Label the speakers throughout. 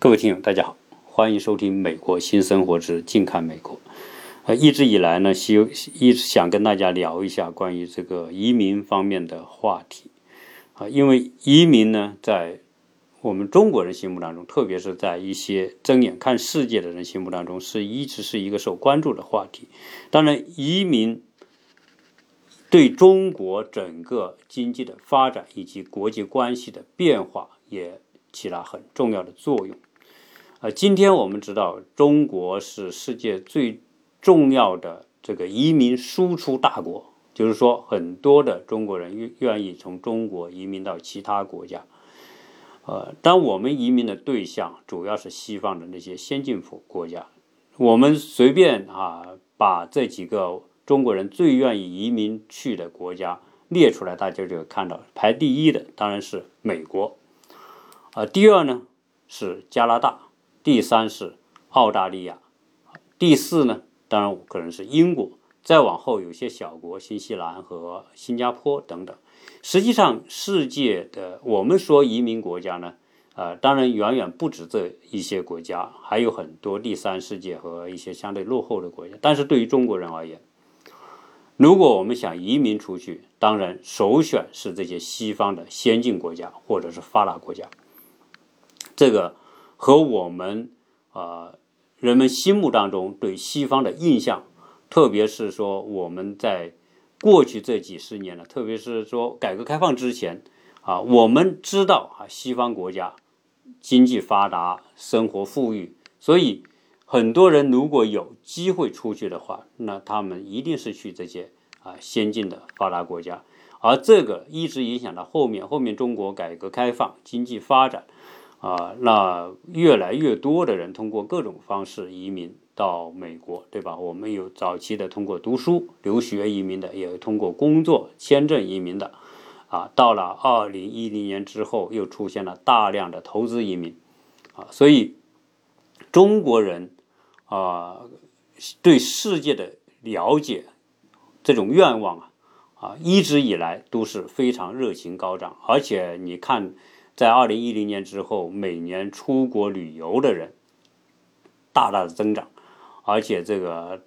Speaker 1: 各位听友，大家好，欢迎收听《美国新生活之近看美国》。呃，一直以来呢，希一直想跟大家聊一下关于这个移民方面的话题啊，因为移民呢，在我们中国人心目当中，特别是在一些睁眼看世界的人心目当中，是一直是一个受关注的话题。当然，移民对中国整个经济的发展以及国际关系的变化也起了很重要的作用。呃，今天我们知道，中国是世界最重要的这个移民输出大国，就是说，很多的中国人愿愿意从中国移民到其他国家。呃，当我们移民的对象主要是西方的那些先进国国家，我们随便啊把这几个中国人最愿意移民去的国家列出来，大家就看到，排第一的当然是美国，啊，第二呢是加拿大。第三是澳大利亚，第四呢，当然可能是英国，再往后有些小国，新西兰和新加坡等等。实际上，世界的我们说移民国家呢，呃，当然远远不止这一些国家，还有很多第三世界和一些相对落后的国家。但是对于中国人而言，如果我们想移民出去，当然首选是这些西方的先进国家或者是发达国家。这个。和我们啊人们心目当中对西方的印象，特别是说我们在过去这几十年了，特别是说改革开放之前啊，我们知道啊西方国家经济发达，生活富裕，所以很多人如果有机会出去的话，那他们一定是去这些啊先进的发达国家，而这个一直影响到后面，后面中国改革开放，经济发展。啊，那越来越多的人通过各种方式移民到美国，对吧？我们有早期的通过读书、留学移民的，也有通过工作签证移民的。啊，到了二零一零年之后，又出现了大量的投资移民。啊，所以中国人啊，对世界的了解这种愿望啊，啊，一直以来都是非常热情高涨，而且你看。在二零一零年之后，每年出国旅游的人大大的增长，而且这个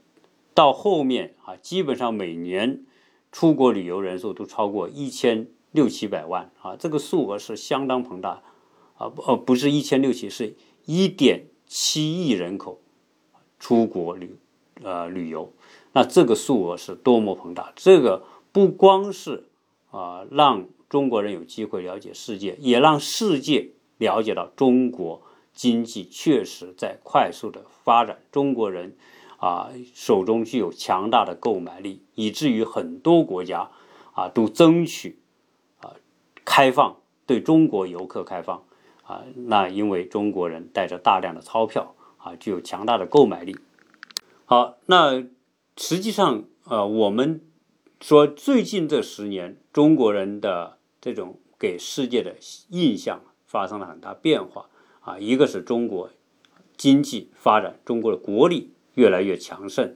Speaker 1: 到后面啊，基本上每年出国旅游人数都超过一千六七百万啊，这个数额是相当庞大啊，不不是一千六七，是一点七亿人口出国旅呃旅游，那这个数额是多么庞大！这个不光是啊让。中国人有机会了解世界，也让世界了解到中国经济确实在快速的发展。中国人啊，手中具有强大的购买力，以至于很多国家啊都争取啊开放对中国游客开放啊。那因为中国人带着大量的钞票啊，具有强大的购买力。好，那实际上呃，我们说最近这十年中国人的。这种给世界的印象发生了很大变化啊！一个是中国经济发展，中国的国力越来越强盛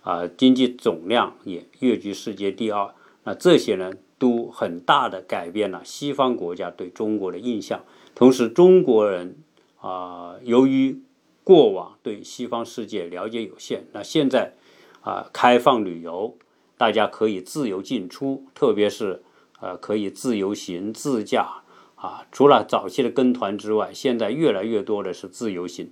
Speaker 1: 啊，经济总量也跃居世界第二。那这些呢，都很大的改变了西方国家对中国的印象。同时，中国人啊，由于过往对西方世界了解有限，那现在啊，开放旅游，大家可以自由进出，特别是。呃，可以自由行、自驾啊。除了早期的跟团之外，现在越来越多的是自由行，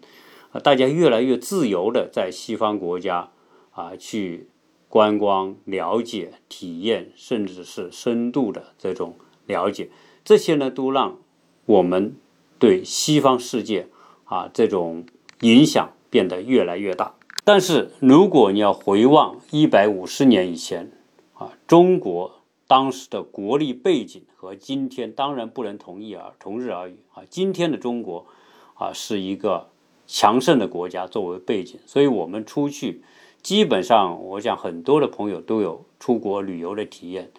Speaker 1: 啊，大家越来越自由的在西方国家啊去观光、了解、体验，甚至是深度的这种了解。这些呢，都让我们对西方世界啊这种影响变得越来越大。但是，如果你要回望一百五十年以前啊，中国。当时的国力背景和今天当然不能同日而同日而语啊！今天的中国啊是一个强盛的国家作为背景，所以我们出去基本上，我想很多的朋友都有出国旅游的体验，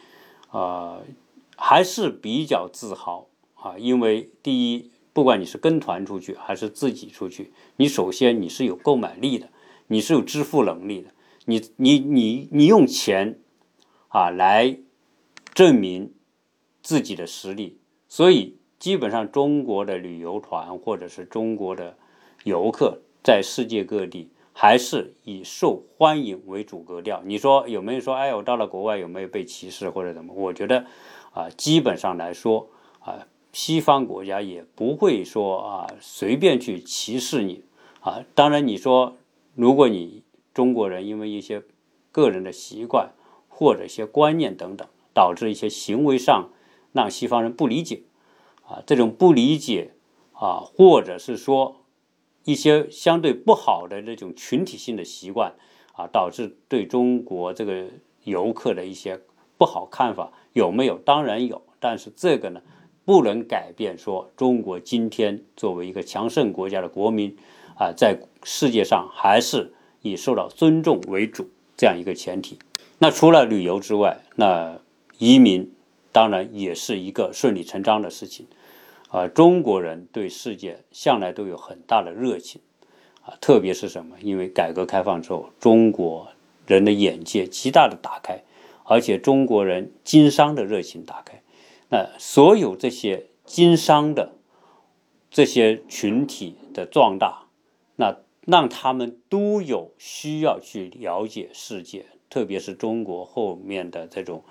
Speaker 1: 啊，还是比较自豪啊！因为第一，不管你是跟团出去还是自己出去，你首先你是有购买力的，你是有支付能力的，你你你你用钱啊来。证明自己的实力，所以基本上中国的旅游团或者是中国的游客在世界各地还是以受欢迎为主格调。你说有没有说，哎，我到了国外有没有被歧视或者怎么？我觉得啊，基本上来说啊，西方国家也不会说啊随便去歧视你啊。当然，你说如果你中国人因为一些个人的习惯或者一些观念等等，导致一些行为上让西方人不理解啊，这种不理解啊，或者是说一些相对不好的这种群体性的习惯啊，导致对中国这个游客的一些不好看法有没有？当然有，但是这个呢，不能改变说中国今天作为一个强盛国家的国民啊，在世界上还是以受到尊重为主。这样一个前提，那除了旅游之外，那移民当然也是一个顺理成章的事情。啊，中国人对世界向来都有很大的热情，啊，特别是什么？因为改革开放之后，中国人的眼界极大的打开，而且中国人经商的热情打开。那所有这些经商的这些群体的壮大，那。让他们都有需要去了解世界，特别是中国后面的这种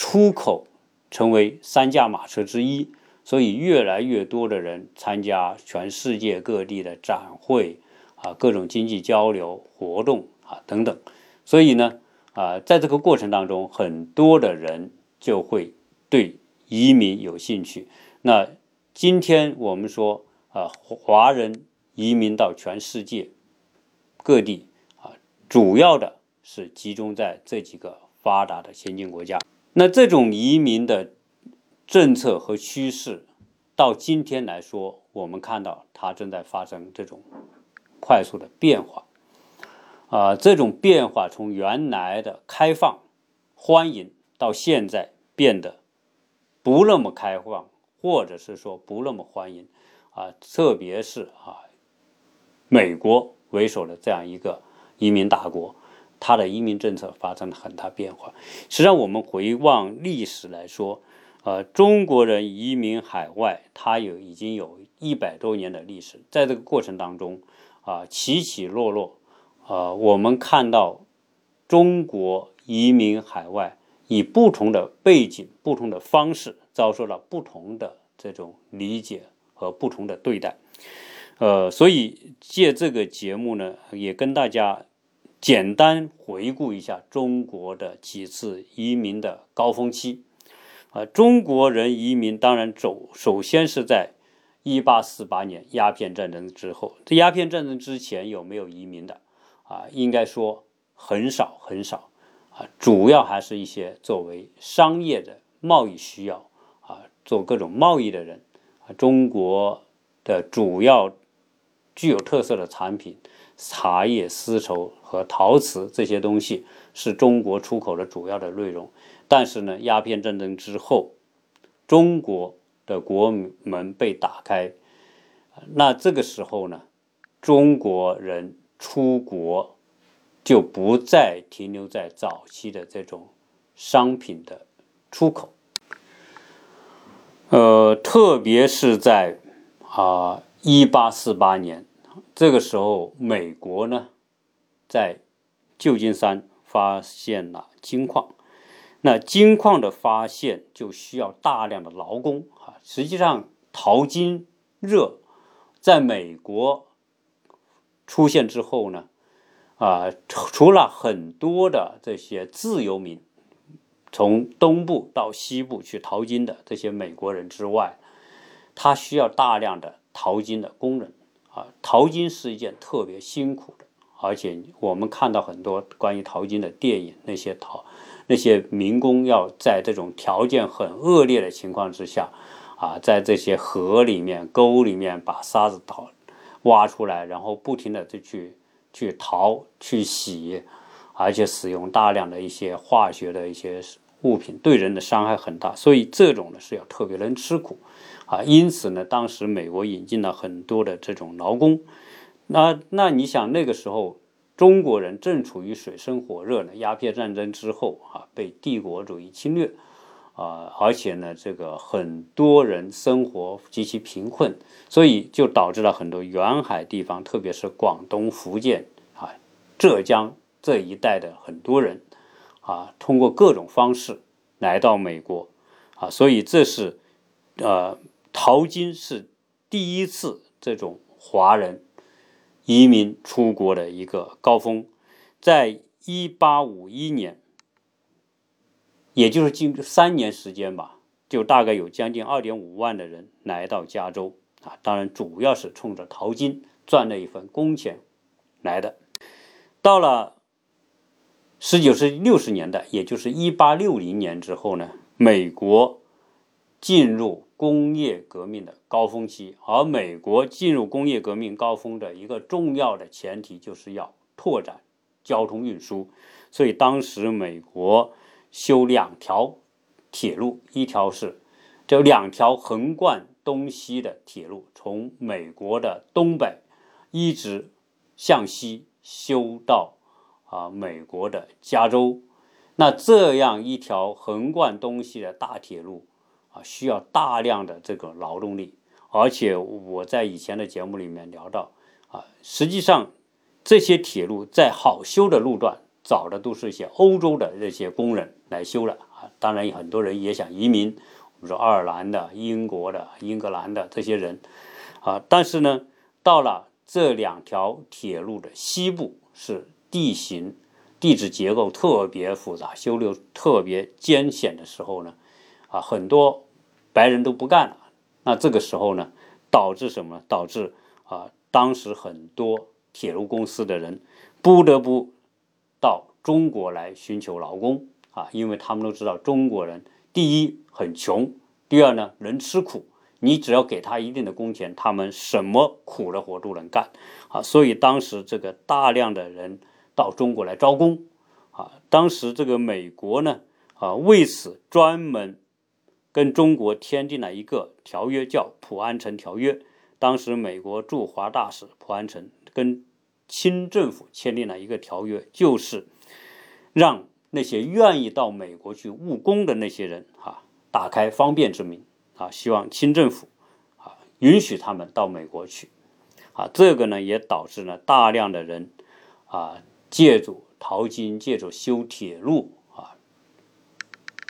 Speaker 1: 出口成为三驾马车之一，所以越来越多的人参加全世界各地的展会啊，各种经济交流活动啊等等，所以呢啊，在这个过程当中，很多的人就会对移民有兴趣。那今天我们说啊，华人。移民到全世界各地啊，主要的是集中在这几个发达的先进国家。那这种移民的政策和趋势，到今天来说，我们看到它正在发生这种快速的变化。啊，这种变化从原来的开放、欢迎，到现在变得不那么开放，或者是说不那么欢迎啊，特别是啊。美国为首的这样一个移民大国，他的移民政策发生了很大变化。实际上，我们回望历史来说，呃，中国人移民海外，它有已经有一百多年的历史。在这个过程当中，啊，起起落落，啊，我们看到中国移民海外，以不同的背景、不同的方式，遭受了不同的这种理解和不同的对待。呃，所以借这个节目呢，也跟大家简单回顾一下中国的几次移民的高峰期。啊，中国人移民当然走，首先是在一八四八年鸦片战争之后。这鸦片战争之前有没有移民的？啊，应该说很少很少。啊，主要还是一些作为商业的贸易需要啊，做各种贸易的人。啊，中国的主要。具有特色的产品，茶叶、丝绸和陶瓷这些东西是中国出口的主要的内容。但是呢，鸦片战争之后，中国的国门被打开，那这个时候呢，中国人出国就不再停留在早期的这种商品的出口，呃，特别是在啊，一八四八年。这个时候，美国呢，在旧金山发现了金矿。那金矿的发现就需要大量的劳工啊。实际上，淘金热在美国出现之后呢，啊，除了很多的这些自由民从东部到西部去淘金的这些美国人之外，他需要大量的淘金的工人。啊，淘金是一件特别辛苦的，而且我们看到很多关于淘金的电影，那些淘那些民工要在这种条件很恶劣的情况之下，啊，在这些河里面、沟里面把沙子淘挖出来，然后不停的就去去淘、去洗，而且使用大量的一些化学的一些物品，对人的伤害很大，所以这种呢是要特别能吃苦。啊，因此呢，当时美国引进了很多的这种劳工，那那你想那个时候中国人正处于水深火热呢，鸦片战争之后啊，被帝国主义侵略，啊，而且呢，这个很多人生活极其贫困，所以就导致了很多沿海地方，特别是广东、福建啊、浙江这一带的很多人啊，通过各种方式来到美国啊，所以这是呃，淘金是第一次这种华人移民出国的一个高峰，在一八五一年。也就是近三年时间吧，就大概有将近二点五万的人来到加州啊，当然主要是冲着淘金赚那一份工钱来的。到了十九世纪六十年代，也就是一八六零年之后呢，美国进入工业革命的高峰期，而美国进入工业革命高峰的一个重要的前提就是要拓展交通运输，所以当时美国。修两条铁路，一条是这两条横贯东西的铁路，从美国的东北一直向西修到啊美国的加州。那这样一条横贯东西的大铁路啊，需要大量的这个劳动力，而且我在以前的节目里面聊到啊，实际上这些铁路在好修的路段。找的都是一些欧洲的这些工人来修了啊，当然很多人也想移民，我们说爱尔兰的、英国的、英格兰的这些人啊，但是呢，到了这两条铁路的西部是地形、地质结构特别复杂、修路特别艰险的时候呢，啊，很多白人都不干了。那这个时候呢，导致什么？导致啊，当时很多铁路公司的人不得不。到中国来寻求劳工啊，因为他们都知道中国人第一很穷，第二呢能吃苦，你只要给他一定的工钱，他们什么苦的活都能干啊。所以当时这个大量的人到中国来招工啊，当时这个美国呢啊为此专门跟中国签订了一个条约，叫《普安城条约》。当时美国驻华大使普安城跟清政府签订了一个条约，就是让那些愿意到美国去务工的那些人啊，打开方便之门啊，希望清政府啊允许他们到美国去啊。这个呢，也导致了大量的人啊，借助淘金，借助修铁路啊，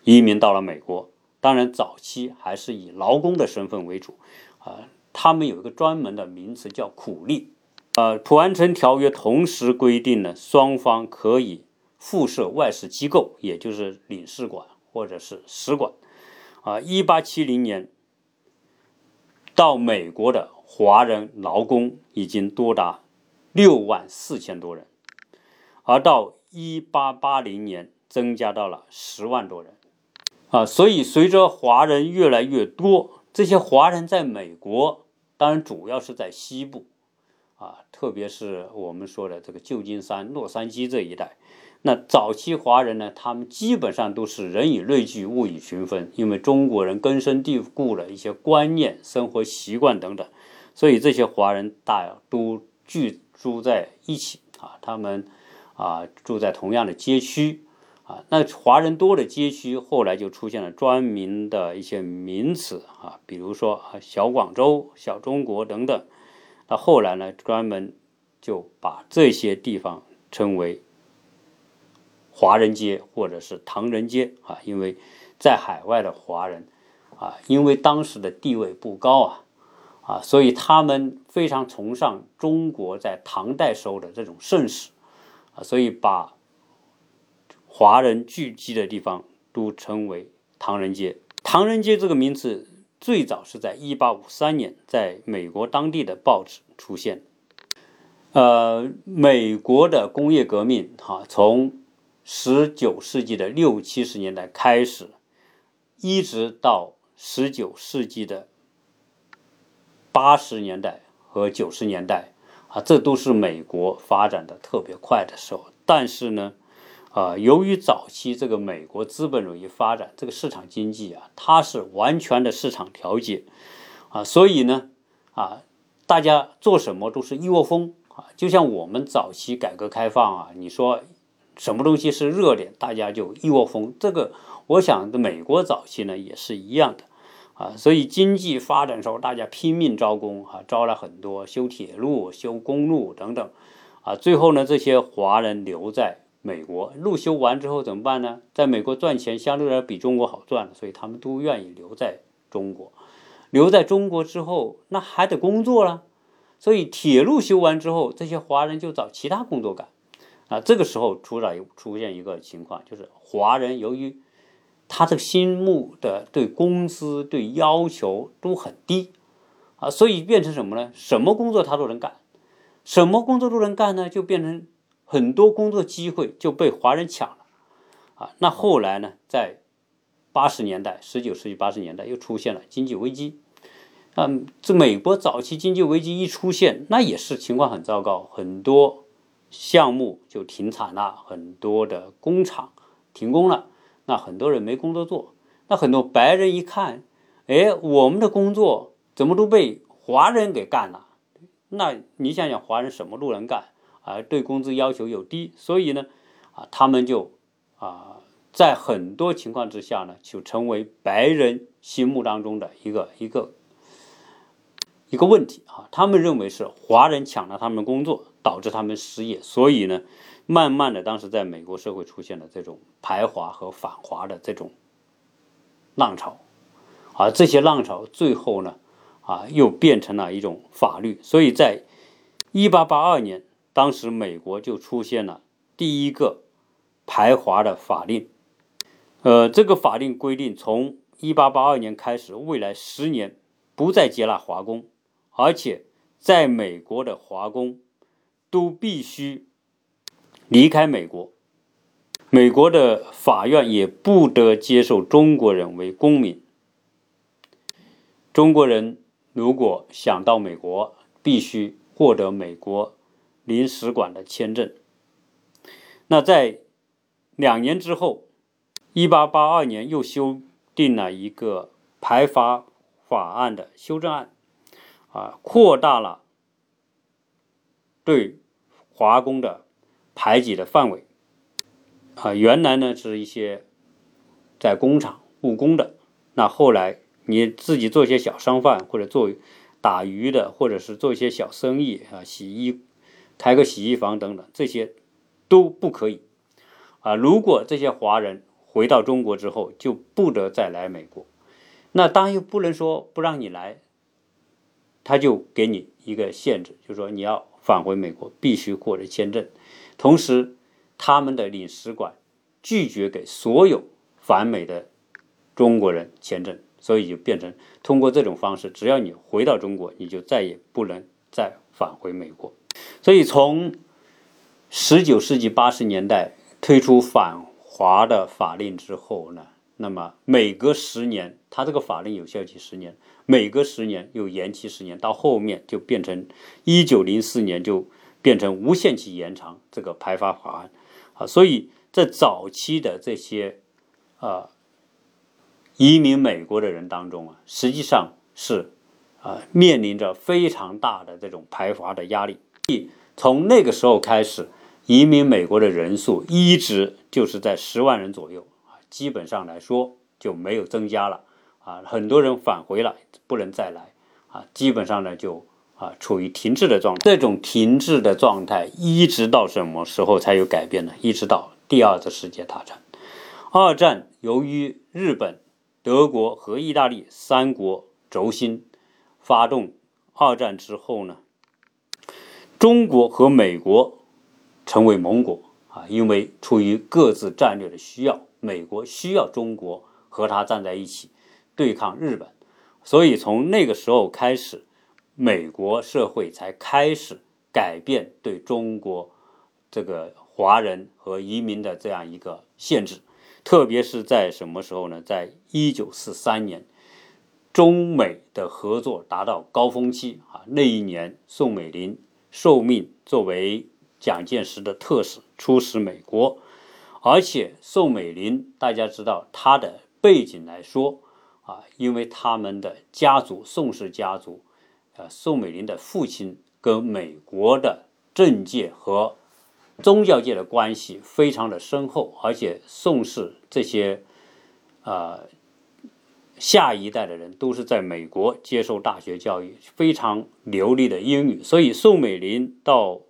Speaker 1: 移民到了美国。当然，早期还是以劳工的身份为主啊，他们有一个专门的名词叫苦力。呃，普安城条约同时规定呢双方可以附设外事机构，也就是领事馆或者是使馆。啊，一八七零年到美国的华人劳工已经多达六万四千多人，而到一八八零年增加到了十万多人。啊，所以随着华人越来越多，这些华人在美国，当然主要是在西部。啊，特别是我们说的这个旧金山、洛杉矶这一带，那早期华人呢，他们基本上都是人以类聚，物以群分，因为中国人根深蒂固的一些观念、生活习惯等等，所以这些华人大都居住在一起啊，他们啊住在同样的街区啊，那华人多的街区后来就出现了专门的一些名词啊，比如说小广州、小中国等等。那后来呢，专门就把这些地方称为华人街或者是唐人街啊，因为在海外的华人啊，因为当时的地位不高啊啊，所以他们非常崇尚中国在唐代时候的这种盛世啊，所以把华人聚集的地方都称为唐人街。唐人街这个名字。最早是在一八五三年，在美国当地的报纸出现。呃，美国的工业革命，哈，从十九世纪的六七十年代开始，一直到十九世纪的八十年代和九十年代，啊，这都是美国发展的特别快的时候。但是呢，啊，由于早期这个美国资本主义发展，这个市场经济啊，它是完全的市场调节，啊，所以呢，啊，大家做什么都是一窝蜂啊，就像我们早期改革开放啊，你说什么东西是热点，大家就一窝蜂。这个我想美国早期呢也是一样的啊，所以经济发展时候大家拼命招工啊，招了很多修铁路、修公路等等啊，最后呢这些华人留在美国，路修完之后怎么办呢？在美国赚钱相对来比中国好赚，所以他们都愿意留在中国。留在中国之后，那还得工作了。所以铁路修完之后，这些华人就找其他工作干，啊，这个时候出了出现一个情况，就是华人由于他这个心目的对工资对要求都很低，啊，所以变成什么呢？什么工作他都能干，什么工作都能干呢？就变成很多工作机会就被华人抢了，啊，那后来呢，在八十年代，十九世纪八十年代又出现了经济危机。嗯，这美国早期经济危机一出现，那也是情况很糟糕，很多项目就停产了，很多的工厂停工了，那很多人没工作做，那很多白人一看，哎，我们的工作怎么都被华人给干了？那你想想，华人什么都能干啊，对工资要求又低，所以呢，啊，他们就啊，在很多情况之下呢，就成为白人心目当中的一个一个。一个问题啊，他们认为是华人抢了他们的工作，导致他们失业，所以呢，慢慢的，当时在美国社会出现了这种排华和反华的这种浪潮，而这些浪潮最后呢，啊，又变成了一种法律，所以在一八八二年，当时美国就出现了第一个排华的法令，呃，这个法令规定，从一八八二年开始，未来十年不再接纳华工。而且，在美国的华工都必须离开美国，美国的法院也不得接受中国人为公民。中国人如果想到美国，必须获得美国领事馆的签证。那在两年之后，一八八二年又修订了一个排华法案的修正案。啊，扩大了对华工的排挤的范围。啊，原来呢是一些在工厂务工的，那后来你自己做一些小商贩，或者做打鱼的，或者是做一些小生意啊，洗衣、开个洗衣房等等，这些都不可以。啊，如果这些华人回到中国之后，就不得再来美国。那当然又不能说不让你来。他就给你一个限制，就是说你要返回美国必须获得签证，同时他们的领事馆拒绝给所有返美的中国人签证，所以就变成通过这种方式，只要你回到中国，你就再也不能再返回美国。所以从十九世纪八十年代推出反华的法令之后呢？那么每隔十年，它这个法令有效期十年，每隔十年又延期十年，到后面就变成一九零四年就变成无限期延长这个排华法案啊。所以在早期的这些啊移民美国的人当中啊，实际上是啊面临着非常大的这种排华的压力。从那个时候开始，移民美国的人数一直就是在十万人左右。基本上来说就没有增加了啊，很多人返回了，不能再来啊，基本上呢就啊处于停滞的状态。这种停滞的状态一直到什么时候才有改变呢？一直到第二次世界大战。二战由于日本、德国和意大利三国轴心发动二战之后呢，中国和美国成为盟国啊，因为出于各自战略的需要。美国需要中国和他站在一起对抗日本，所以从那个时候开始，美国社会才开始改变对中国这个华人和移民的这样一个限制。特别是在什么时候呢？在一九四三年，中美的合作达到高峰期啊，那一年宋美龄受命作为蒋介石的特使出使美国。而且宋美龄，大家知道她的背景来说啊，因为他们的家族宋氏家族，呃，宋美龄的父亲跟美国的政界和宗教界的关系非常的深厚，而且宋氏这些啊，下一代的人都是在美国接受大学教育，非常流利的英语，所以宋美龄到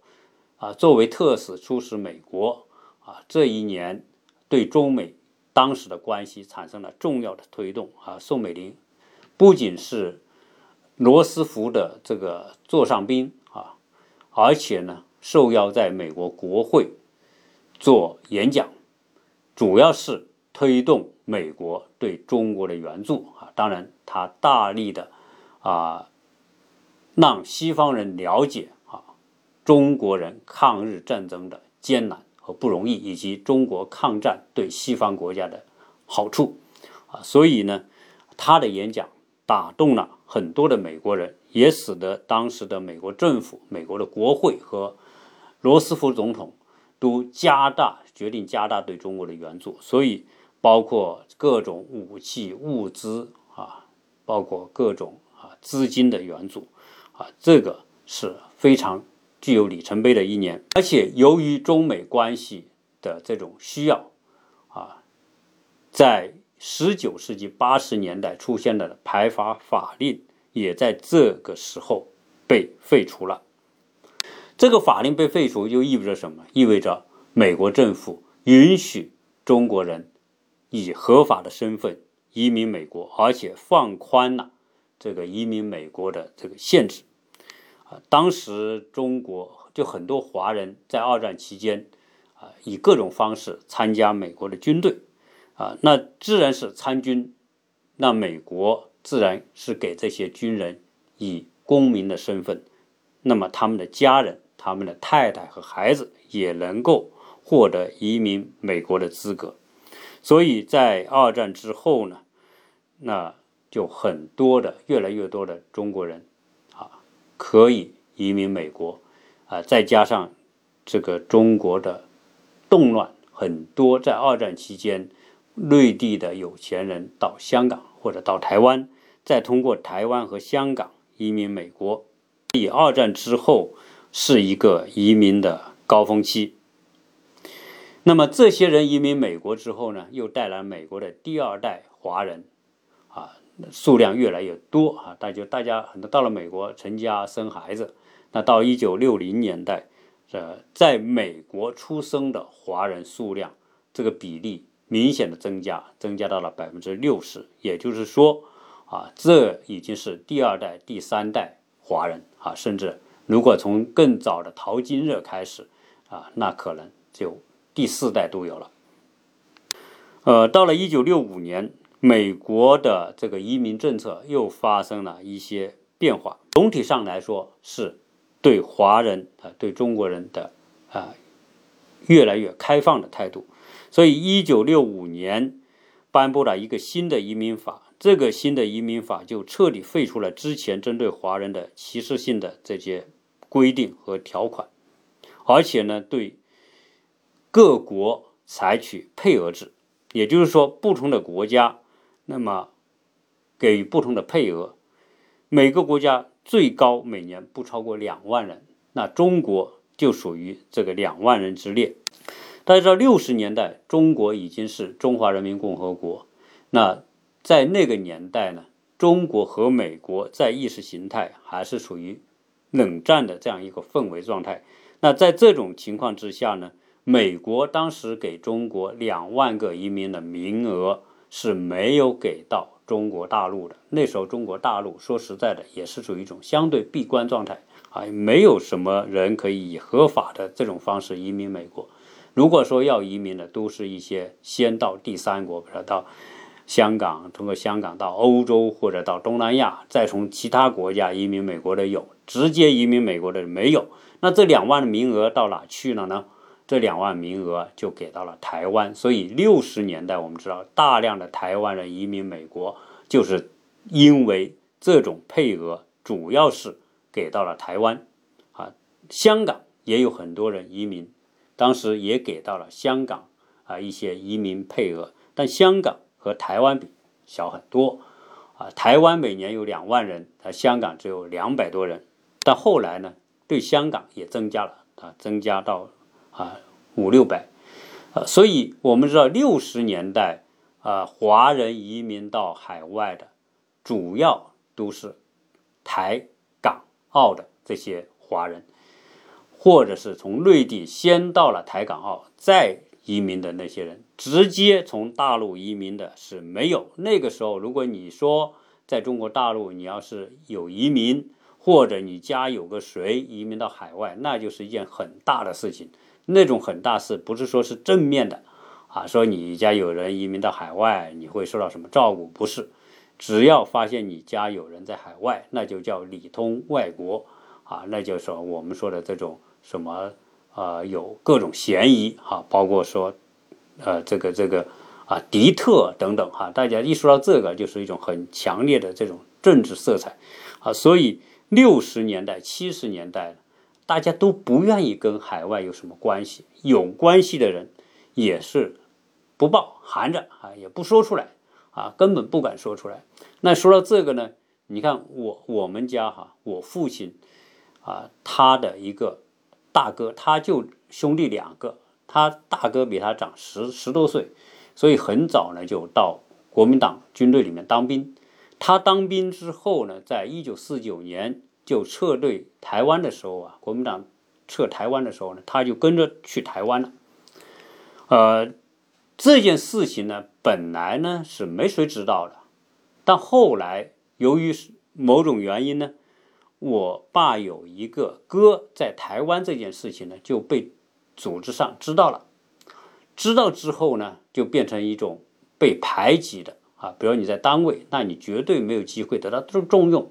Speaker 1: 啊作为特使出使美国这一年对中美当时的关系产生了重要的推动啊。宋美龄不仅是罗斯福的这个座上宾啊，而且呢受邀在美国国会做演讲，主要是推动。美国对中国的援助啊，当然他大力的啊，让西方人了解啊，中国人抗日战争的艰难不容易，以及中国抗战对西方国家的好处啊，所以呢，他的演讲打动了很多的美国人，也使得当时的美国政府、美国的国会和罗斯福总统都加大决定加大对中国的援助，所以。包括各种武器物资啊，包括各种啊资金的援助啊，这个是非常具有里程碑的一年。而且由于中美关系的这种需要啊，在十九世纪八十年代出现的排华法令，也在这个时候被废除了。这个法令被废除，就意味着什么？意味着美国政府允许中国人。以合法的身份移民美国，而且放宽了这个移民美国的这个限制。啊，当时中国就很多华人在二战期间啊，以各种方式参加美国的军队，啊，那自然是参军，那美国自然是给这些军人以公民的身份，那么他们的家人、他们的太太和孩子也能够获得移民美国的资格。所以在二战之后呢，那就很多的越来越多的中国人可以移民美国啊，再加上这个中国的动乱，很多在二战期间内地的有钱人到香港或者到台湾，再通过台湾和香港移民美国。以二战之后是一个移民的高峰期。那么这些人移民美国之后呢，又带来美国的第二代华人，数量越来越多啊，大就大家很多到了美国成家生孩子。那到一九六零年代，呃，在美国出生的华人数量这个比例明显的增加，增加到了百分之六十。也就是说，啊，这已经是第二代、第三代华人啊，甚至如果从更早的淘金热开始啊，那可能就。第四代都有了，呃，到了一九六五年，美国的这个移民政策又发生了一些变化。总体上来说，是对华人啊，对中国人的啊，越来越开放的态度。所以，一九六五年颁布了一个新的移民法，这个新的移民法就彻底废除了之前针对华人的歧视性的这些规定和条款，而且呢，对。各国采取配额制，也就是说，不同的国家那么给予不同的配额，每个国家最高每年不超过两万人。那中国就属于这个两万人之列。大家知道，六十年代中国已经是中华人民共和国。那在那个年代呢，中国和美国在意识形态还是处于冷战的这样一个氛围状态。那在这种情况之下呢？美国当时给中国两万个移民的名额是没有给到中国大陆的。那时候中国大陆说实在的也是处于一种相对闭关状态啊，没有什么人可以以合法的这种方式移民美国。如果说要移民的，都是一些先到第三国，比如到香港，通过香港到欧洲或者到东南亚，再从其他国家移民美国的有，直接移民美国的没有。那这两万的名额到哪去了呢？这两万名额就给到了台湾，所以六十年代我们知道大量的台湾人移民美国，就是因为这种配额主要是给到了台湾，啊，香港也有很多人移民，当时也给到了香港啊一些移民配额，但香港和台湾比小很多，啊，台湾每年有两万人，啊，香港只有两百多人，但后来呢，对香港也增加了，啊，增加到。啊，五六百，呃，所以我们知道六十年代啊，华人移民到海外的，主要都是台港澳的这些华人，或者是从内地先到了台港澳再移民的那些人，直接从大陆移民的是没有。那个时候，如果你说在中国大陆你要是有移民，或者你家有个谁移民到海外，那就是一件很大的事情。那种很大事不是说是正面的。啊，说你家有人移民到海外，你会受到什么照顾？不是，只要发现你家有人在海外，那就叫里通外国，啊，那就是说我们说的这种什么，呃，有各种嫌疑，哈，包括说，呃，这个这个啊，敌特等等，哈，大家一说到这个，就是一种很强烈的这种政治色彩，啊，所以六十年代、七十年代，大家都不愿意跟海外有什么关系，有关系的人也是。不报含着啊，也不说出来啊，根本不敢说出来。那说到这个呢，你看我我们家哈，我父亲啊，他的一个大哥，他就兄弟两个，他大哥比他长十十多岁，所以很早呢就到国民党军队里面当兵。他当兵之后呢，在一九四九年就撤退台湾的时候啊，国民党撤台湾的时候呢，他就跟着去台湾了，呃。这件事情呢，本来呢是没谁知道的，但后来由于某种原因呢，我爸有一个哥在台湾，这件事情呢就被组织上知道了。知道之后呢，就变成一种被排挤的啊，比如你在单位，那你绝对没有机会得到重重用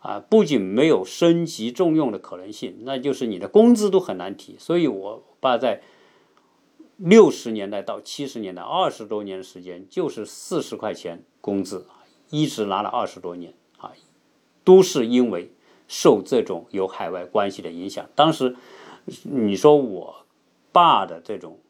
Speaker 1: 啊，不仅没有升级重用的可能性，那就是你的工资都很难提。所以我爸在。六十年代到七十年代，二十多年时间，就是四十块钱工资，一直拿了二十多年啊，都是因为受这种有海外关系的影响。当时你说我爸的这种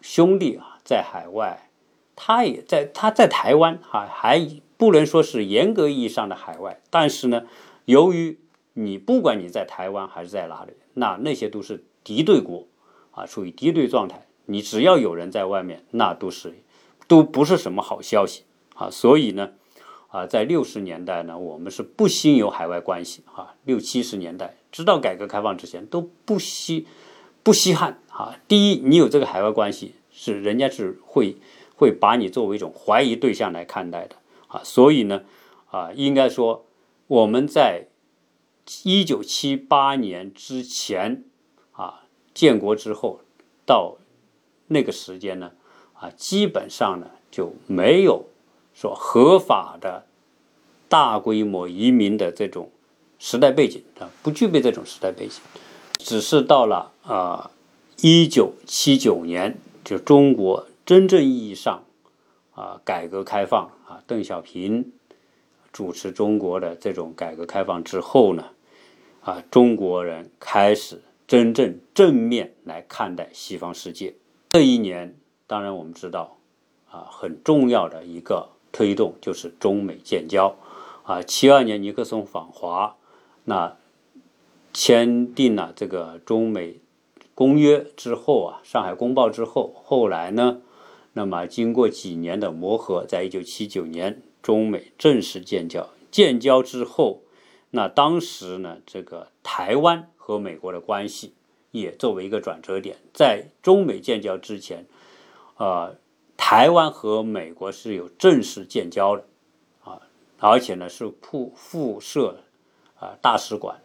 Speaker 1: 兄弟啊，在海外，他也在他在台湾啊，还不能说是严格意义上的海外，但是呢，由于你不管你在台湾还是在哪里，那那些都是敌对国啊，处于敌对状态。你只要有人在外面，那都是都不是什么好消息啊！所以呢，啊，在六十年代呢，我们是不兴有海外关系啊。六七十年代，直到改革开放之前都不稀不稀罕啊。第一，你有这个海外关系，是人家是会会把你作为一种怀疑对象来看待的啊。所以呢，啊，应该说我们在一九七八年之前啊，建国之后到。那个时间呢，啊，基本上呢就没有说合法的大规模移民的这种时代背景啊，不具备这种时代背景，只是到了啊一九七九年，就中国真正意义上啊改革开放啊，邓小平主持中国的这种改革开放之后呢，啊，中国人开始真正正面来看待西方世界。这一年，当然我们知道，啊，很重要的一个推动就是中美建交，啊，七二年尼克松访华，那签订了这个中美公约之后啊，上海公报之后，后来呢，那么经过几年的磨合，在一九七九年，中美正式建交。建交之后，那当时呢，这个台湾和美国的关系。也作为一个转折点，在中美建交之前，呃，台湾和美国是有正式建交的，啊，而且呢是铺附设啊大使馆，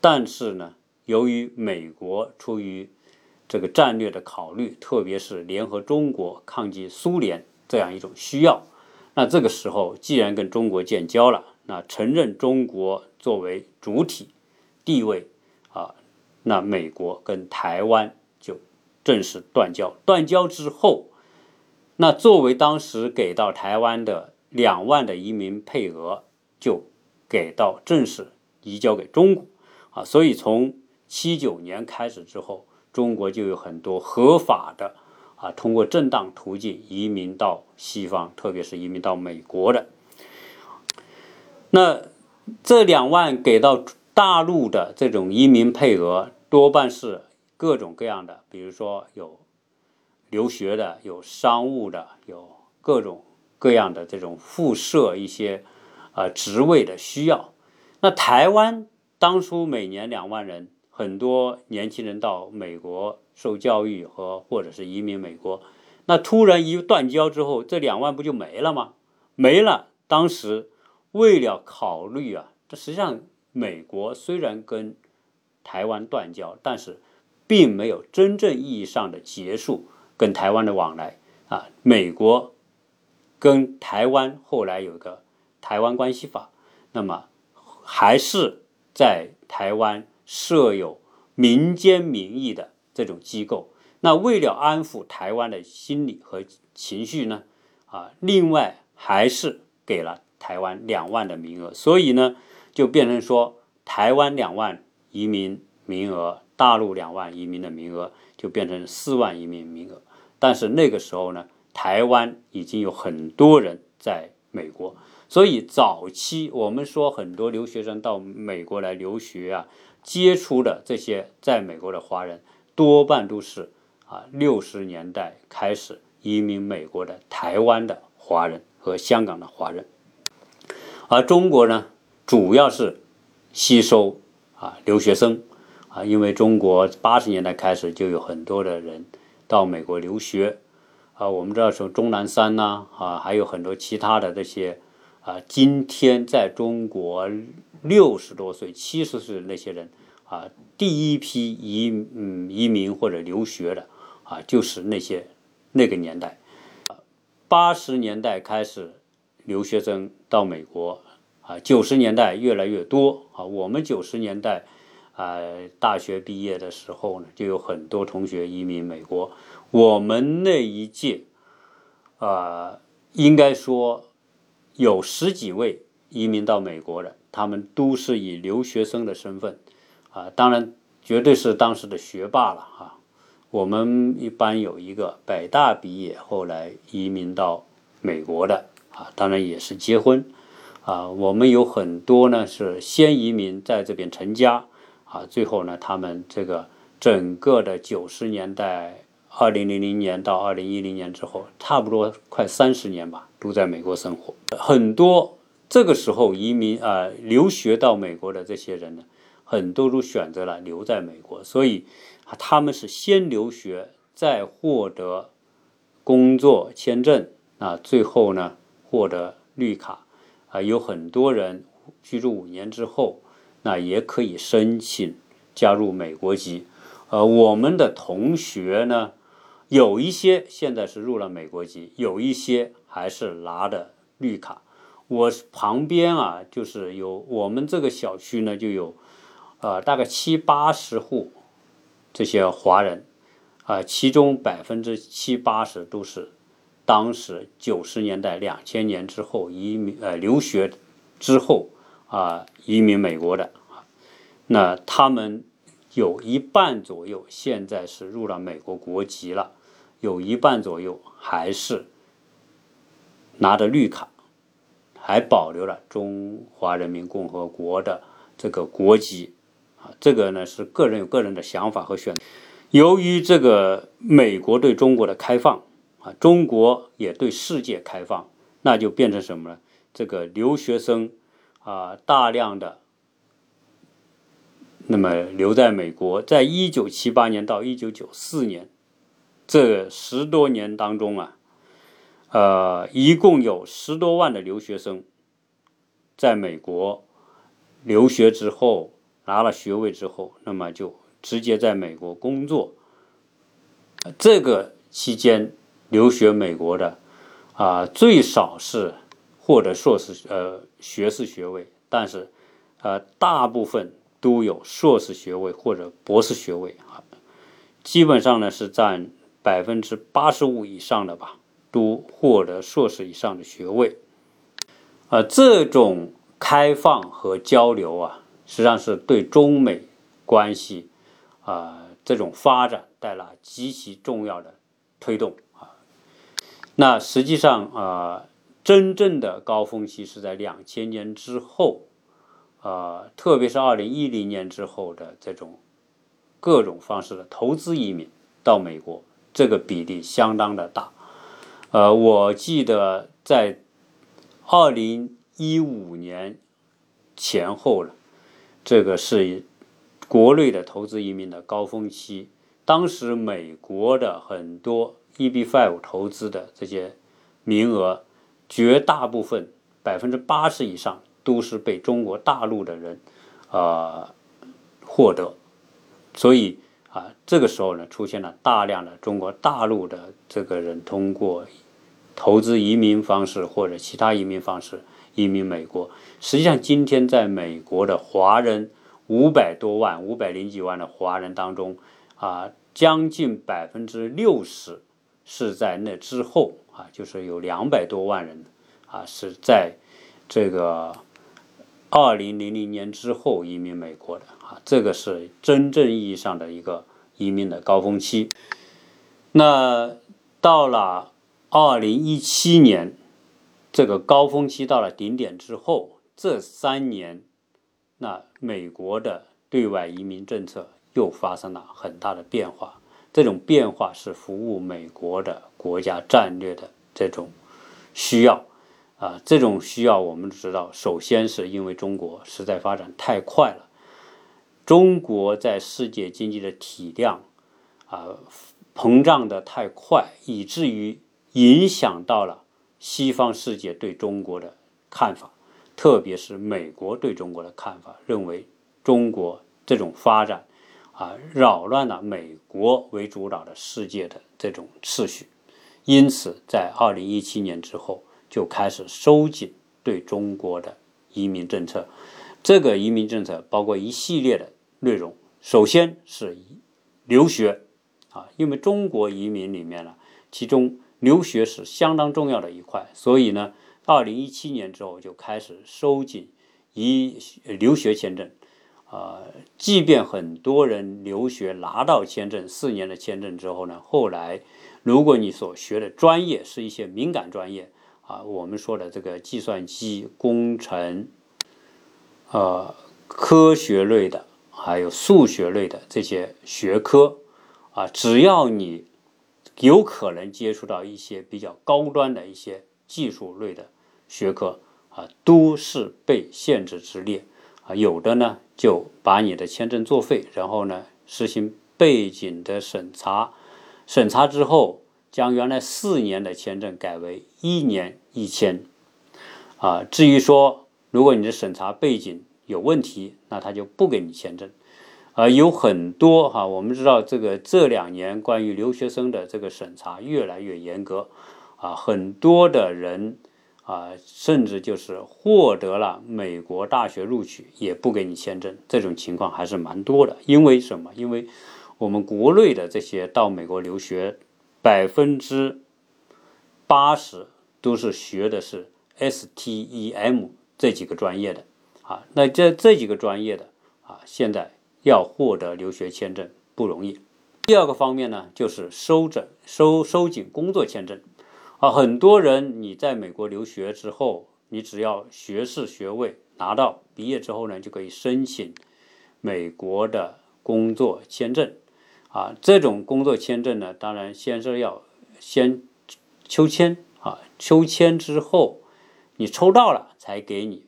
Speaker 1: 但是呢，由于美国出于这个战略的考虑，特别是联合中国抗击苏联这样一种需要，那这个时候既然跟中国建交了，那承认中国作为主体地位啊。那美国跟台湾就正式断交，断交之后，那作为当时给到台湾的两万的移民配额，就给到正式移交给中国啊。所以从七九年开始之后，中国就有很多合法的啊，通过正当途径移民到西方，特别是移民到美国的。那这两万给到大陆的这种移民配额。多半是各种各样的，比如说有留学的，有商务的，有各种各样的这种附设一些啊职位的需要。那台湾当初每年两万人，很多年轻人到美国受教育和或者是移民美国，那突然一断交之后，这两万不就没了吗？没了。当时为了考虑啊，这实际上美国虽然跟台湾断交，但是并没有真正意义上的结束跟台湾的往来啊。美国跟台湾后来有个台湾关系法，那么。还是在台湾设有民间民意的这种机构。那为了安抚台湾的心理和情绪呢，啊，另外还是给了台湾两万的名额。所以呢，就变成说，台湾两万移民名额，大陆两万移民的名额，就变成四万移民名额。但是那个时候呢，台湾已经有很多人在美国。所以早期我们说很多留学生到美国来留学啊，接触的这些在美国的华人，多半都是啊六十年代开始移民美国的台湾的华人和香港的华人，而中国呢，主要是吸收啊留学生啊，因为中国八十年代开始就有很多的人到美国留学啊，我们知道从钟南山呐啊，还有很多其他的这些。啊，今天在中国六十多岁、七十岁那些人啊，第一批移嗯移民或者留学的啊，就是那些那个年代，八十年代开始留学生到美国啊，九十年代越来越多啊。我们九十年代啊大学毕业的时候呢，就有很多同学移民美国。我们那一届啊，应该说。有十几位移民到美国的，他们都是以留学生的身份，啊，当然绝对是当时的学霸了啊。我们一般有一个北大毕业，后来移民到美国的啊，当然也是结婚啊。我们有很多呢是先移民在这边成家啊，最后呢他们这个整个的九十年代。二零零零年到二零一零年之后，差不多快三十年吧，都在美国生活。很多这个时候移民啊，留学到美国的这些人呢，很多都选择了留在美国。所以他们是先留学，再获得工作签证啊，最后呢获得绿卡啊。有很多人居住五年之后，那也可以申请加入美国籍。呃，我们的同学呢。有一些现在是入了美国籍，有一些还是拿的绿卡。我旁边啊，就是有我们这个小区呢，就有，呃，大概七八十户这些华人，啊，其中百分之七八十都是当时九十年代、两千年之后移民呃留学之后啊移民美国的，那他们有一半左右现在是入了美国国籍了。有一半左右还是拿着绿卡，还保留了中华人民共和国的这个国籍啊。这个呢是个人有个人的想法和选择。由于这个美国对中国的开放啊，中国也对世界开放，那就变成什么呢？这个留学生啊，大量的那么留在美国，在一九七八年到一九九四年。这十多年当中啊，呃，一共有十多万的留学生在美国留学之后拿了学位之后，那么就直接在美国工作。这个期间留学美国的啊，最少是获得硕士呃学士学位，但是呃大部分都有硕士学位或者博士学位啊，基本上呢是占。百分之八十五以上的吧，都获得硕士以上的学位。啊，这种开放和交流啊，实际上是对中美关系啊这种发展带来极其重要的推动啊。那实际上啊，真正的高峰期是在两千年之后啊，特别是二零一零年之后的这种各种方式的投资移民到美国。这个比例相当的大，呃，我记得在二零一五年前后了，这个是国内的投资移民的高峰期。当时美国的很多 EB5 投资的这些名额，绝大部分百分之八十以上都是被中国大陆的人啊获得，所以啊这个时候呢，出现了大量的中国大陆的这个人通过投资移民方式或者其他移民方式移民美国。实际上，今天在美国的华人五百多万、五百零几万的华人当中。啊，将近百分之六十是在那之后啊，就是有两百多万人啊是在这个二零零零年之后移民美国的啊，这个是真正意义上的一个移民的高峰期。那到了二零一七年，这个高峰期到了顶点之后，这三年，那美国的对外移民政策。又发生了很大的变化，这种变化是服务美国的国家战略的这种需要啊，这种需要我们知道，首先是因为中国实在发展太快了，中国在世界经济的体量啊膨胀的太快，以至于影响到了西方世界对中国的看法，特别是美国对中国的看法，认为中国这种发展。啊，扰乱了美国为主导的世界的这种秩序，因此，在二零一七年之后就开始收紧对中国的移民政策。这个移民政策包括一系列的内容，首先是留学啊，因为中国移民里面呢，其中留学是相当重要的一块，所以呢，二零一七年之后就开始收紧移留学签证。啊，即便很多人留学拿到签证四年的签证之后呢，后来如果你所学的专业是一些敏感专业啊，我们说的这个计算机工程、呃科学类的，还有数学类的这些学科啊，只要你有可能接触到一些比较高端的一些技术类的学科啊，都是被限制之列。啊，有的呢就把你的签证作废，然后呢实行背景的审查，审查之后将原来四年的签证改为一年一签。啊，至于说如果你的审查背景有问题，那他就不给你签证。啊，有很多哈，我们知道这个这两年关于留学生的这个审查越来越严格，啊，很多的人。啊，甚至就是获得了美国大学录取，也不给你签证，这种情况还是蛮多的。因为什么？因为我们国内的这些到美国留学，百分之八十都是学的是 STEM 这几个专业的啊。那这这几个专业的啊，现在要获得留学签证不容易。第二个方面呢，就是收整收收紧工作签证。啊，很多人你在美国留学之后，你只要学士学位拿到，毕业之后呢，就可以申请美国的工作签证。啊，这种工作签证呢，当然先是要先抽签啊，抽签之后你抽到了才给你。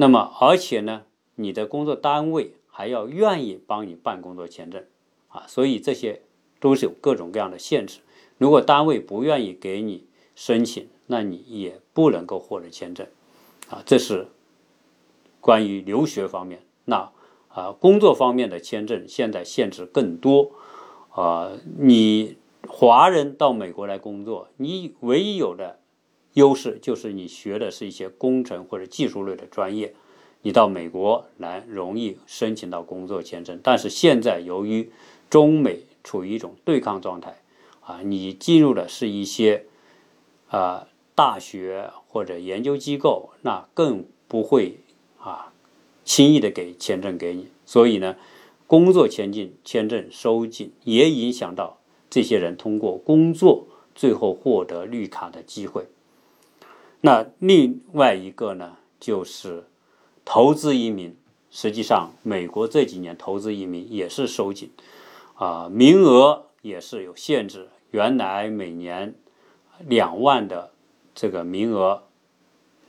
Speaker 1: 那么，而且呢，你的工作单位还要愿意帮你办工作签证啊，所以这些都是有各种各样的限制。如果单位不愿意给你，申请，那你也不能够获得签证，啊，这是关于留学方面。那啊，工作方面的签证现在限制更多，啊，你华人到美国来工作，你唯一有的优势就是你学的是一些工程或者技术类的专业，你到美国来容易申请到工作签证。但是现在由于中美处于一种对抗状态，啊，你进入的是一些。啊，大学或者研究机构那更不会啊轻易的给签证给你，所以呢，工作签证签证收紧也影响到这些人通过工作最后获得绿卡的机会。那另外一个呢，就是投资移民，实际上美国这几年投资移民也是收紧，啊，名额也是有限制，原来每年。两万的这个名额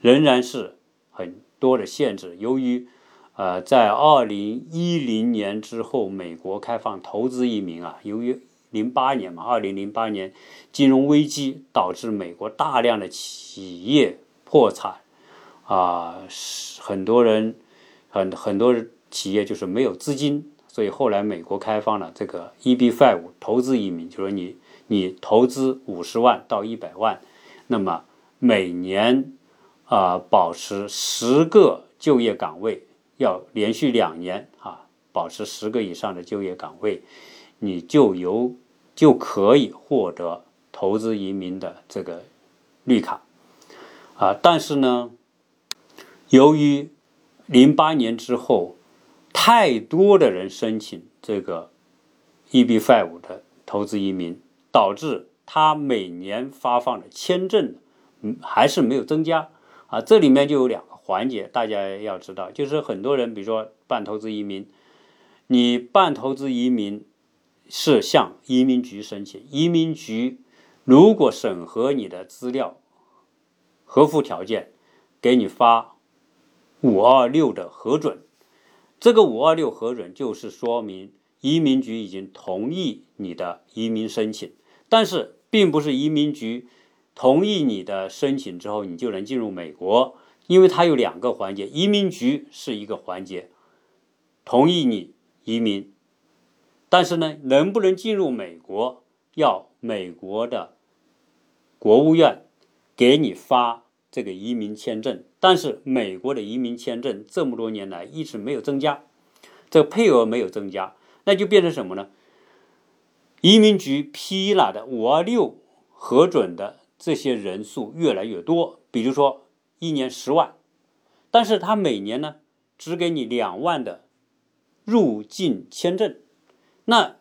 Speaker 1: 仍然是很多的限制。由于呃，在二零一零年之后，美国开放投资移民啊，由于零八年嘛，二零零八年金融危机导致美国大量的企业破产啊，很多人很很多企业就是没有资金，所以后来美国开放了这个 EB five 投资移民，就是你。你投资五十万到一百万，那么每年啊保持十个就业岗位，要连续两年啊保持十个以上的就业岗位，你就有就可以获得投资移民的这个绿卡啊。但是呢，由于零八年之后太多的人申请这个 EB five 的投资移民。导致他每年发放的签证，嗯，还是没有增加啊。这里面就有两个环节，大家要知道，就是很多人，比如说办投资移民，你办投资移民是向移民局申请，移民局如果审核你的资料合乎条件，给你发五二六的核准，这个五二六核准就是说明移民局已经同意你的移民申请。但是，并不是移民局同意你的申请之后，你就能进入美国，因为它有两个环节，移民局是一个环节，同意你移民，但是呢，能不能进入美国，要美国的国务院给你发这个移民签证，但是美国的移民签证这么多年来一直没有增加，这配额没有增加，那就变成什么呢？移民局批了的五二六核准的这些人数越来越多，比如说一年十万，但是他每年呢只给你两万的入境签证，那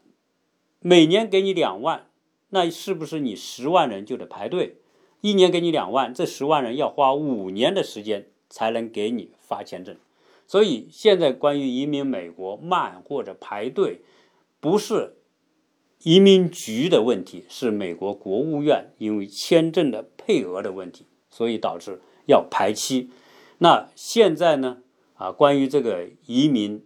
Speaker 1: 每年给你两万，那是不是你十万人就得排队？一年给你两万，这十万人要花五年的时间才能给你发签证，所以现在关于移民美国慢或者排队，不是。移民局的问题是美国国务院因为签证的配额的问题，所以导致要排期。那现在呢？啊，关于这个移民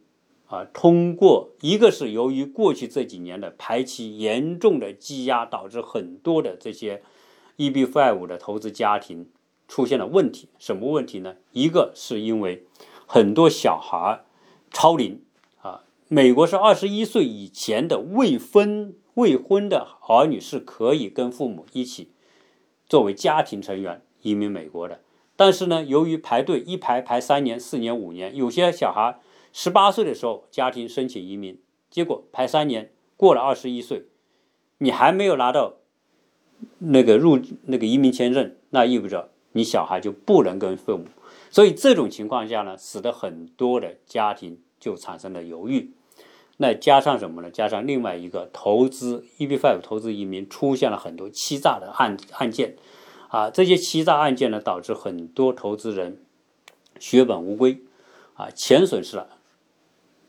Speaker 1: 啊，通过一个是由于过去这几年的排期严重的积压，导致很多的这些 EB-5 的投资家庭出现了问题。什么问题呢？一个是因为很多小孩超龄啊，美国是二十一岁以前的未婚。未婚的儿女是可以跟父母一起作为家庭成员移民美国的，但是呢，由于排队一排排三年、四年、五年，有些小孩十八岁的时候家庭申请移民，结果排三年过了二十一岁，你还没有拿到那个入那个移民签证，那意味着你小孩就不能跟父母，所以这种情况下呢，使得很多的家庭就产生了犹豫。那加上什么呢？加上另外一个投资 EB-5 投资移民出现了很多欺诈的案案件，啊，这些欺诈案件呢，导致很多投资人血本无归，啊，钱损失了，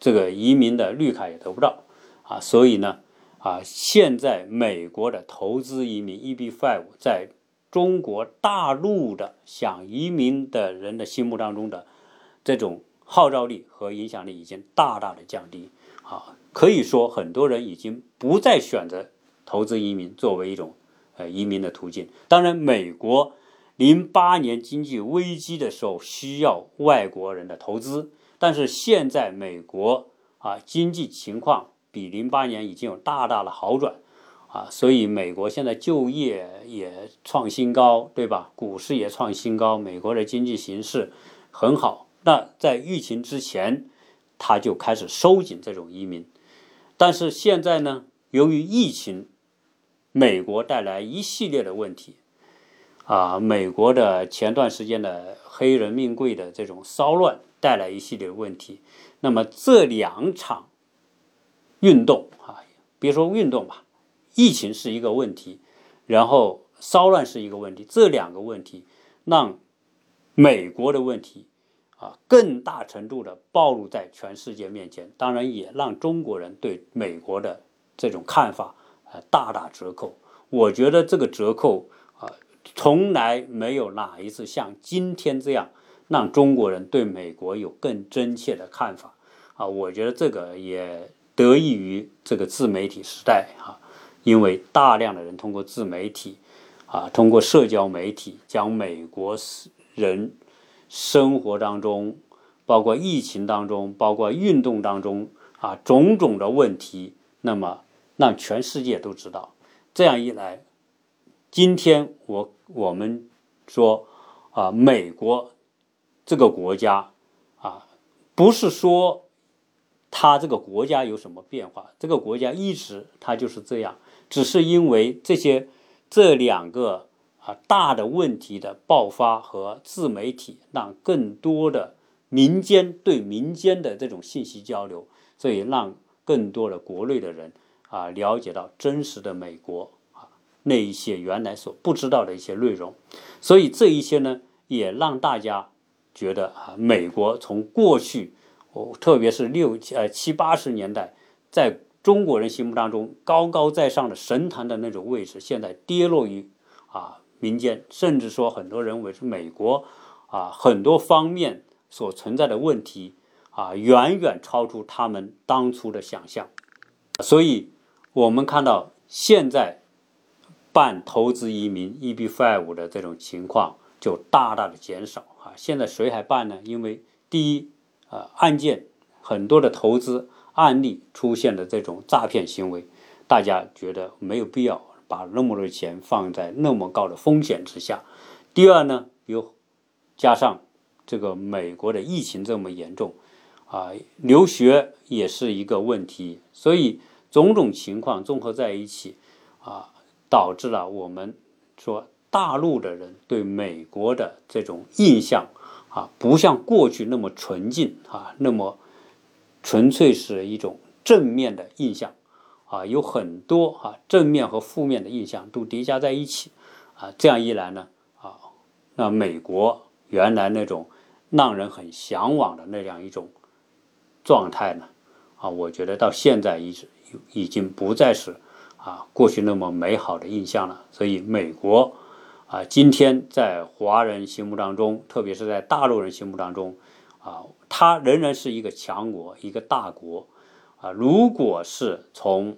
Speaker 1: 这个移民的绿卡也得不到，啊，所以呢，啊，现在美国的投资移民 EB five 在中国大陆的想移民的人的心目当中的这种号召力和影响力已经大大的降低。啊，可以说很多人已经不再选择投资移民作为一种呃移民的途径。当然，美国零八年经济危机的时候需要外国人的投资，但是现在美国啊经济情况比零八年已经有大大的好转啊，所以美国现在就业也创新高，对吧？股市也创新高，美国的经济形势很好。那在疫情之前。他就开始收紧这种移民，但是现在呢，由于疫情，美国带来一系列的问题，啊，美国的前段时间的黑人命贵的这种骚乱带来一系列问题，那么这两场运动啊，别说运动吧，疫情是一个问题，然后骚乱是一个问题，这两个问题让美国的问题。啊，更大程度的暴露在全世界面前，当然也让中国人对美国的这种看法呃大打折扣。我觉得这个折扣啊，从来没有哪一次像今天这样让中国人对美国有更真切的看法啊。我觉得这个也得益于这个自媒体时代啊，因为大量的人通过自媒体啊，通过社交媒体将美国人生活当中，包括疫情当中，包括运动当中啊种种的问题，那么让全世界都知道。这样一来，今天我我们说啊，美国这个国家啊，不是说它这个国家有什么变化，这个国家一直它就是这样，只是因为这些这两个啊大的问题的爆发和自媒体，让更多的民间对民间的这种信息交流，所以让更多的国内的人。啊，了解到真实的美国啊，那一些原来所不知道的一些内容，所以这一些呢，也让大家觉得啊，美国从过去，哦，特别是六呃七八十年代，在中国人心目当中高高在上的神坛的那种位置，现在跌落于啊民间，甚至说很多人认为是美国啊很多方面所存在的问题啊，远远超出他们当初的想象，所以。我们看到现在办投资移民 EB-5 的这种情况就大大的减少啊！现在谁还办呢？因为第一，呃，案件很多的投资案例出现的这种诈骗行为，大家觉得没有必要把那么多钱放在那么高的风险之下。第二呢，又加上这个美国的疫情这么严重啊，留学也是一个问题，所以。种种情况综合在一起，啊，导致了我们说大陆的人对美国的这种印象啊，不像过去那么纯净啊，那么纯粹是一种正面的印象啊，有很多啊正面和负面的印象都叠加在一起啊，这样一来呢，啊，那美国原来那种让人很向往的那样一种状态呢，啊，我觉得到现在一直。已经不再是啊过去那么美好的印象了。所以美国啊，今天在华人心目当中，特别是在大陆人心目当中啊，它仍然是一个强国，一个大国啊。如果是从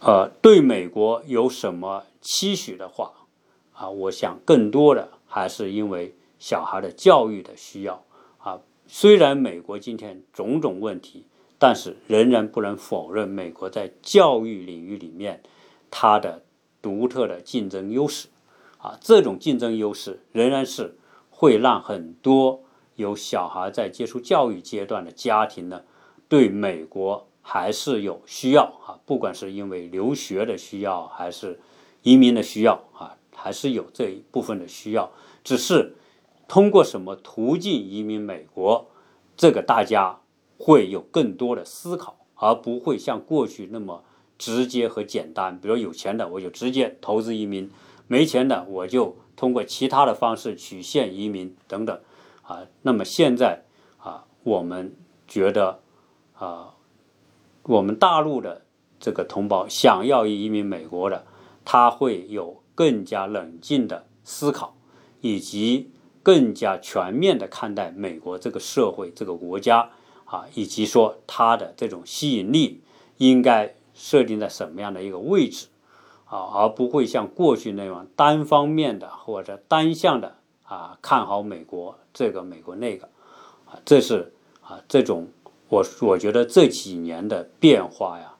Speaker 1: 呃对美国有什么期许的话啊，我想更多的还是因为小孩的教育的需要啊。虽然美国今天种种问题。但是仍然不能否认美国在教育领域里面它的独特的竞争优势，啊，这种竞争优势仍然是会让很多有小孩在接触教育阶段的家庭呢，对美国还是有需要啊，不管是因为留学的需要还是移民的需要啊，还是有这一部分的需要，只是通过什么途径移民美国，这个大家。会有更多的思考，而不会像过去那么直接和简单。比如有钱的，我就直接投资移民；没钱的，我就通过其他的方式曲线移民等等。啊，那么现在啊，我们觉得啊，我们大陆的这个同胞想要移民美国的，他会有更加冷静的思考，以及更加全面的看待美国这个社会、这个国家。啊，以及说它的这种吸引力应该设定在什么样的一个位置啊，而不会像过去那样单方面的或者单向的啊看好美国这个美国那个啊，这是啊这种我我觉得这几年的变化呀，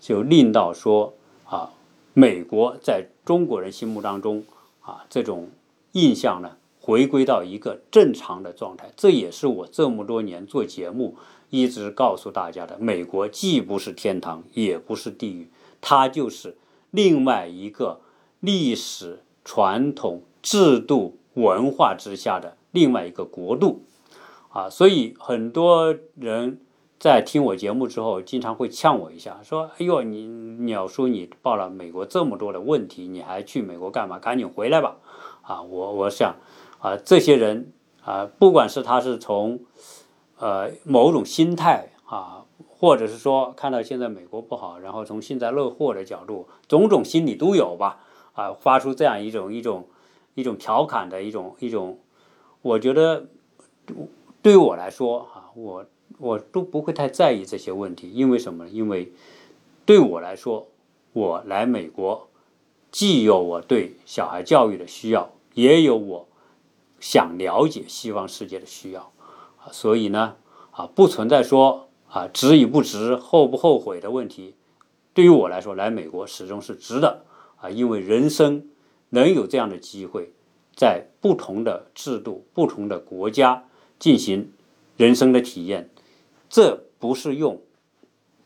Speaker 1: 就令到说啊美国在中国人心目当中啊这种印象呢。回归到一个正常的状态，这也是我这么多年做节目一直告诉大家的。美国既不是天堂，也不是地狱，它就是另外一个历史传统、制度、文化之下的另外一个国度啊。所以很多人在听我节目之后，经常会呛我一下，说：“哎呦，你鸟叔，你报了美国这么多的问题，你还去美国干嘛？赶紧回来吧！”啊，我我想。啊，这些人啊，不管是他是从呃某种心态啊，或者是说看到现在美国不好，然后从幸灾乐祸的角度，种种心理都有吧。啊发出这样一种一种一种调侃的一种一种，我觉得对于我来说啊，我我都不会太在意这些问题，因为什么？因为对我来说，我来美国既有我对小孩教育的需要，也有我想了解西方世界的需要，所以呢啊，不存在说。啊，值与不值，后不后悔的问题，对于我来说，来美国始终是值的啊！因为人生能有这样的机会，在不同的制度、不同的国家进行人生的体验，这不是用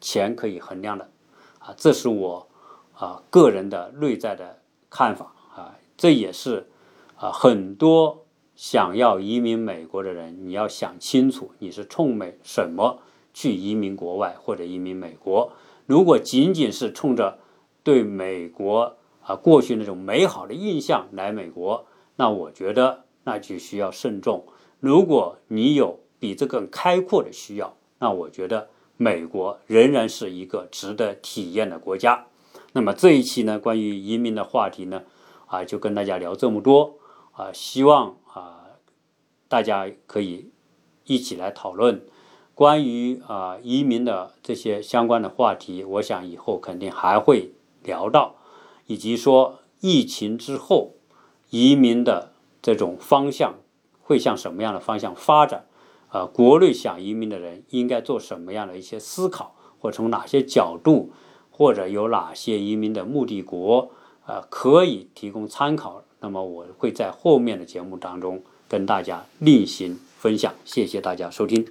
Speaker 1: 钱可以衡量的啊！这是我啊个人的内在的看法啊！这也是啊很多想要移民美国的人，你要想清楚，你是冲美什么？去移民国外或者移民美国，如果仅仅是冲着对美国啊过去那种美好的印象来美国，那我觉得那就需要慎重。如果你有比这更开阔的需要，那我觉得美国仍然是一个值得体验的国家。那么这一期呢，关于移民的话题呢，啊，就跟大家聊这么多啊，希望啊大家可以一起来讨论。关于啊移民的这些相关的话题，我想以后肯定还会聊到，以及说疫情之后移民的这种方向会向什么样的方向发展？啊，国内想移民的人应该做什么样的一些思考，或从哪些角度，或者有哪些移民的目的国啊可以提供参考？那么我会在后面的节目当中跟大家另行分享。谢谢大家收听。